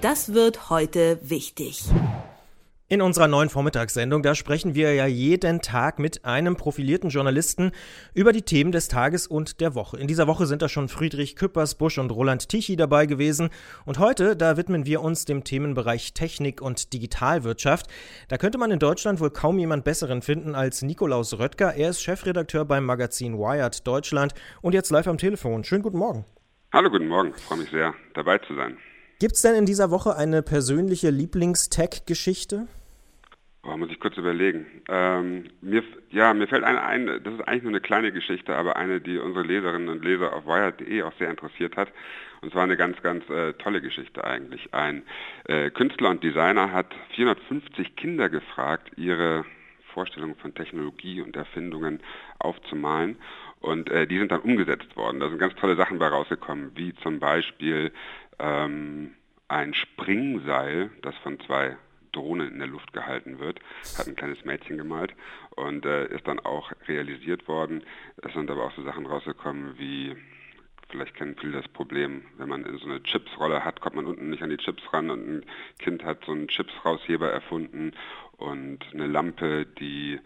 Das wird heute wichtig. In unserer neuen Vormittagssendung, da sprechen wir ja jeden Tag mit einem profilierten Journalisten über die Themen des Tages und der Woche. In dieser Woche sind da schon Friedrich Küppersbusch und Roland Tichy dabei gewesen. Und heute, da widmen wir uns dem Themenbereich Technik und Digitalwirtschaft. Da könnte man in Deutschland wohl kaum jemand Besseren finden als Nikolaus Röttger. Er ist Chefredakteur beim Magazin Wired Deutschland und jetzt live am Telefon. Schönen guten Morgen. Hallo, guten Morgen. Ich freue mich sehr, dabei zu sein. Gibt es denn in dieser Woche eine persönliche Lieblingstech-Geschichte? Oh, muss ich kurz überlegen. Ähm, mir, ja, mir fällt eine ein, das ist eigentlich nur eine kleine Geschichte, aber eine, die unsere Leserinnen und Leser auf wired.de auch sehr interessiert hat. Und zwar eine ganz, ganz äh, tolle Geschichte eigentlich. Ein äh, Künstler und Designer hat 450 Kinder gefragt, ihre Vorstellungen von Technologie und Erfindungen aufzumalen. Und äh, die sind dann umgesetzt worden. Da sind ganz tolle Sachen bei rausgekommen, wie zum Beispiel ähm, ein Springseil, das von zwei Drohnen in der Luft gehalten wird, hat ein kleines Mädchen gemalt und äh, ist dann auch realisiert worden. Es sind aber auch so Sachen rausgekommen wie vielleicht kennen viele das Problem, wenn man so eine Chipsrolle hat, kommt man unten nicht an die Chips ran und ein Kind hat so einen Chipsrausheber erfunden und eine Lampe, die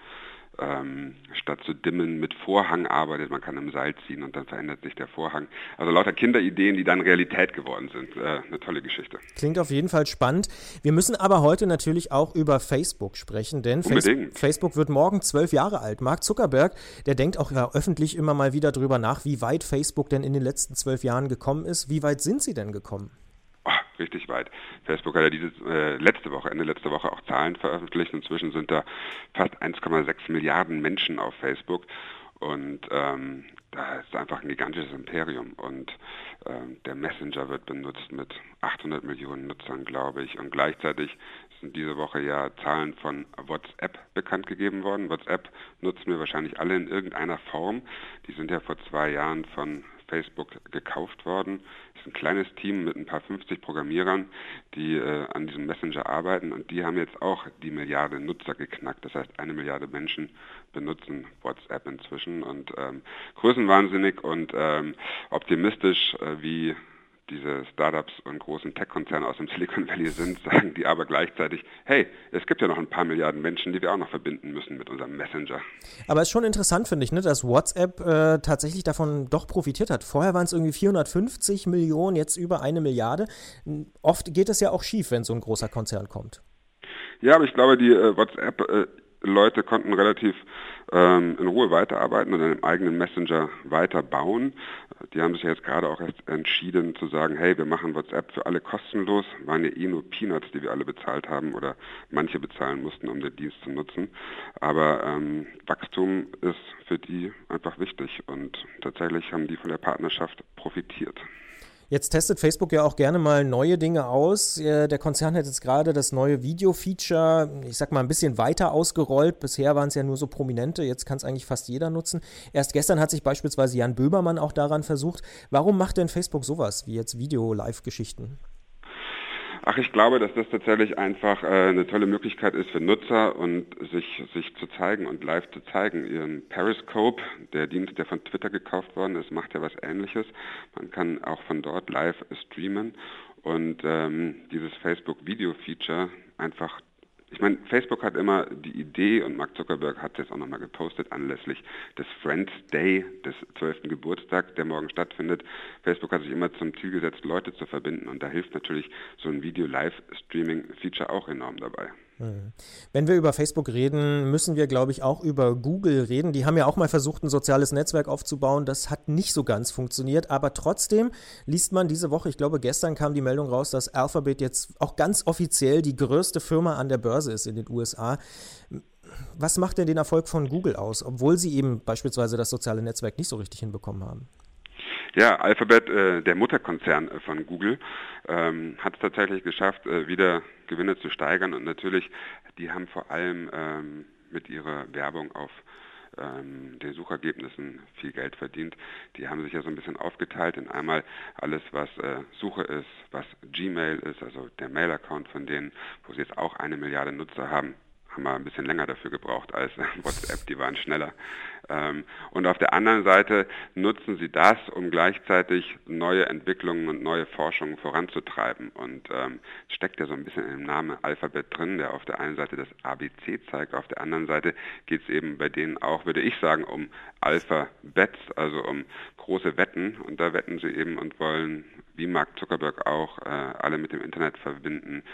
ähm, statt zu dimmen mit Vorhang arbeitet. Man kann im Seil ziehen und dann verändert sich der Vorhang. Also lauter Kinderideen, die dann Realität geworden sind. Äh, eine tolle Geschichte. Klingt auf jeden Fall spannend. Wir müssen aber heute natürlich auch über Facebook sprechen, denn Unbedingt. Facebook wird morgen zwölf Jahre alt. Mark Zuckerberg, der denkt auch ja, öffentlich immer mal wieder darüber nach, wie weit Facebook denn in den letzten zwölf Jahren gekommen ist. Wie weit sind sie denn gekommen? Richtig weit. Facebook hat ja diese äh, letzte Woche, Ende letzte Woche auch Zahlen veröffentlicht. Inzwischen sind da fast 1,6 Milliarden Menschen auf Facebook. Und ähm, da ist einfach ein gigantisches Imperium. Und ähm, der Messenger wird benutzt mit 800 Millionen Nutzern, glaube ich. Und gleichzeitig sind diese Woche ja Zahlen von WhatsApp bekannt gegeben worden. WhatsApp nutzen wir wahrscheinlich alle in irgendeiner Form. Die sind ja vor zwei Jahren von Facebook gekauft worden. Es ist ein kleines Team mit ein paar 50 Programmierern, die äh, an diesem Messenger arbeiten und die haben jetzt auch die Milliarde Nutzer geknackt. Das heißt, eine Milliarde Menschen benutzen WhatsApp inzwischen und ähm, größenwahnsinnig und ähm, optimistisch, äh, wie diese Startups und großen Tech-Konzerne aus dem Silicon Valley sind, sagen die aber gleichzeitig, hey, es gibt ja noch ein paar Milliarden Menschen, die wir auch noch verbinden müssen mit unserem Messenger. Aber es ist schon interessant, finde ich, ne, dass WhatsApp äh, tatsächlich davon doch profitiert hat. Vorher waren es irgendwie 450 Millionen, jetzt über eine Milliarde. Oft geht es ja auch schief, wenn so ein großer Konzern kommt. Ja, aber ich glaube, die äh, WhatsApp äh, Leute konnten relativ ähm, in Ruhe weiterarbeiten und einen eigenen Messenger weiterbauen. Die haben sich jetzt gerade auch erst entschieden zu sagen, hey, wir machen WhatsApp für alle kostenlos. Waren ja eh nur Peanuts, die wir alle bezahlt haben oder manche bezahlen mussten, um den Dienst zu nutzen. Aber ähm, Wachstum ist für die einfach wichtig und tatsächlich haben die von der Partnerschaft profitiert. Jetzt testet Facebook ja auch gerne mal neue Dinge aus. Äh, der Konzern hat jetzt gerade das neue Video-Feature, ich sag mal, ein bisschen weiter ausgerollt. Bisher waren es ja nur so prominente, jetzt kann es eigentlich fast jeder nutzen. Erst gestern hat sich beispielsweise Jan Böhmermann auch daran versucht. Warum macht denn Facebook sowas wie jetzt Video-Live-Geschichten? Ich glaube, dass das tatsächlich einfach äh, eine tolle Möglichkeit ist für Nutzer und sich, sich zu zeigen und live zu zeigen. Ihren Periscope, der Dienst, der von Twitter gekauft worden ist, macht ja was ähnliches. Man kann auch von dort live streamen und ähm, dieses Facebook-Video-Feature einfach ich meine, Facebook hat immer die Idee, und Mark Zuckerberg hat es jetzt auch nochmal gepostet, anlässlich des Friends Day, des 12. Geburtstags, der morgen stattfindet. Facebook hat sich immer zum Ziel gesetzt, Leute zu verbinden. Und da hilft natürlich so ein Video-Live-Streaming-Feature auch enorm dabei. Hm. Wenn wir über Facebook reden, müssen wir, glaube ich, auch über Google reden. Die haben ja auch mal versucht, ein soziales Netzwerk aufzubauen. Das hat nicht so ganz funktioniert. Aber trotzdem liest man diese Woche, ich glaube, gestern kam die Meldung raus, dass Alphabet jetzt auch ganz offiziell die größte Firma an der Börse ist in den USA. Was macht denn den Erfolg von Google aus, obwohl sie eben beispielsweise das soziale Netzwerk nicht so richtig hinbekommen haben? Ja, Alphabet, äh, der Mutterkonzern äh, von Google, ähm, hat es tatsächlich geschafft, äh, wieder Gewinne zu steigern und natürlich, die haben vor allem ähm, mit ihrer Werbung auf ähm, den Suchergebnissen viel Geld verdient. Die haben sich ja so ein bisschen aufgeteilt in einmal alles, was äh, Suche ist, was Gmail ist, also der Mail-Account von denen, wo sie jetzt auch eine Milliarde Nutzer haben, haben wir ein bisschen länger dafür gebraucht als WhatsApp, die waren schneller. Ähm, und auf der anderen Seite nutzen sie das, um gleichzeitig neue Entwicklungen und neue Forschungen voranzutreiben. Und ähm, steckt ja so ein bisschen dem Namen Alphabet drin, der auf der einen Seite das ABC zeigt, auf der anderen Seite geht es eben bei denen auch, würde ich sagen, um Alpha-Bets, also um große Wetten. Und da wetten sie eben und wollen, wie Mark Zuckerberg auch, äh, alle mit dem Internet verbinden,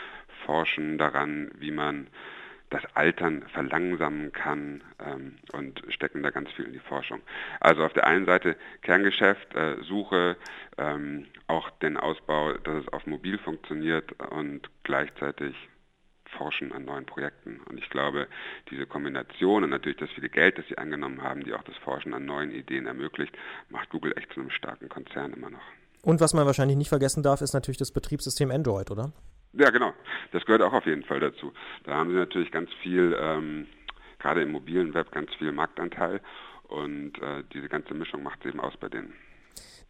forschen daran, wie man das Altern verlangsamen kann ähm, und stecken da ganz viel in die Forschung. Also auf der einen Seite Kerngeschäft, äh, Suche, ähm, auch den Ausbau, dass es auf mobil funktioniert und gleichzeitig Forschen an neuen Projekten. Und ich glaube, diese Kombination und natürlich das viele Geld, das sie angenommen haben, die auch das Forschen an neuen Ideen ermöglicht, macht Google echt zu einem starken Konzern immer noch. Und was man wahrscheinlich nicht vergessen darf, ist natürlich das Betriebssystem Android, oder? Ja, genau. Das gehört auch auf jeden Fall dazu. Da haben sie natürlich ganz viel, ähm, gerade im mobilen Web, ganz viel Marktanteil. Und äh, diese ganze Mischung macht es eben aus bei denen.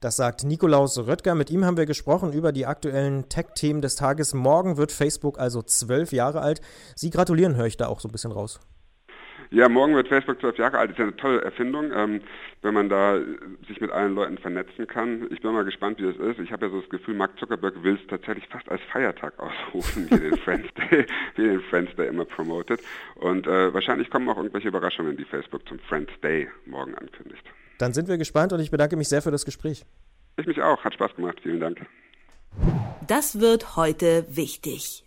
Das sagt Nikolaus Röttger. Mit ihm haben wir gesprochen über die aktuellen Tech-Themen des Tages. Morgen wird Facebook also zwölf Jahre alt. Sie gratulieren, höre ich da auch so ein bisschen raus. Ja, morgen wird Facebook zwölf Jahre alt. Das ist ja eine tolle Erfindung, ähm, wenn man da sich mit allen Leuten vernetzen kann. Ich bin mal gespannt, wie das ist. Ich habe ja so das Gefühl, Mark Zuckerberg will es tatsächlich fast als Feiertag ausrufen, wie den Friends Day, wie den Friends Day immer promotet. Und äh, wahrscheinlich kommen auch irgendwelche Überraschungen, die Facebook zum Friends Day morgen ankündigt. Dann sind wir gespannt und ich bedanke mich sehr für das Gespräch. Ich mich auch. Hat Spaß gemacht. Vielen Dank. Das wird heute wichtig.